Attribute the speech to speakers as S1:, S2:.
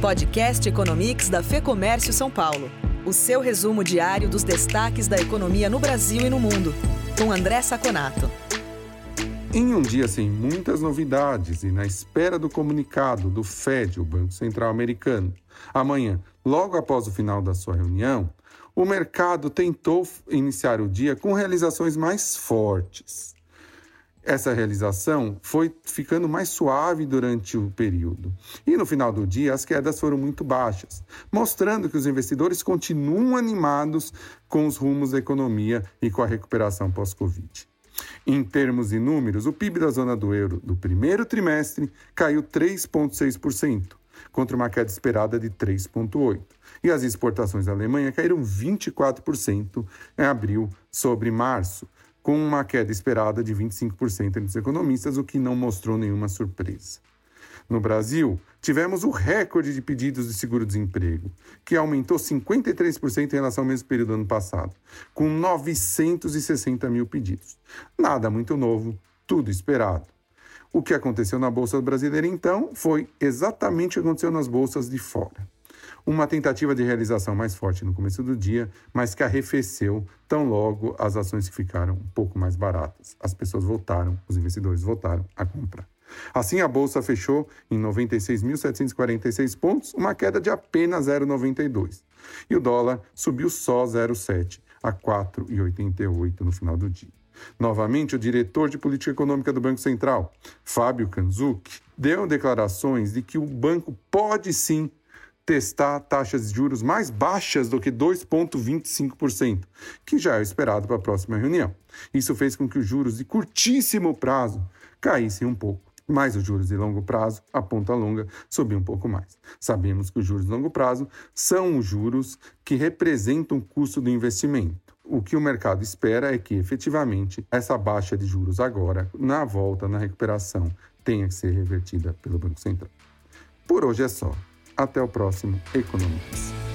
S1: Podcast Economics da Fê Comércio São Paulo. O seu resumo diário dos destaques da economia no Brasil e no mundo. Com André Saconato.
S2: Em um dia sem muitas novidades e na espera do comunicado do Fed, o Banco Central Americano, amanhã, logo após o final da sua reunião, o mercado tentou iniciar o dia com realizações mais fortes essa realização foi ficando mais suave durante o período. E no final do dia, as quedas foram muito baixas, mostrando que os investidores continuam animados com os rumos da economia e com a recuperação pós-Covid. Em termos de números, o PIB da zona do euro do primeiro trimestre caiu 3,6%, contra uma queda esperada de 3,8%. E as exportações da Alemanha caíram 24% em abril sobre março, com uma queda esperada de 25% entre os economistas, o que não mostrou nenhuma surpresa. No Brasil, tivemos o recorde de pedidos de seguro-desemprego, que aumentou 53% em relação ao mesmo período do ano passado, com 960 mil pedidos. Nada muito novo, tudo esperado. O que aconteceu na Bolsa Brasileira, então, foi exatamente o que aconteceu nas bolsas de fora uma tentativa de realização mais forte no começo do dia, mas que arrefeceu tão logo as ações ficaram um pouco mais baratas. As pessoas voltaram, os investidores voltaram a comprar. Assim, a bolsa fechou em 96.746 pontos, uma queda de apenas 0,92. E o dólar subiu só 0,7 a 4,88 no final do dia. Novamente, o diretor de política econômica do Banco Central, Fábio Kanzuk, deu declarações de que o banco pode sim testar taxas de juros mais baixas do que 2,25%, que já é esperado para a próxima reunião. Isso fez com que os juros de curtíssimo prazo caíssem um pouco. Mas os juros de longo prazo, a ponta longa, subiu um pouco mais. Sabemos que os juros de longo prazo são os juros que representam o custo do investimento. O que o mercado espera é que, efetivamente, essa baixa de juros agora, na volta, na recuperação, tenha que ser revertida pelo Banco Central. Por hoje é só. Até o próximo Economics.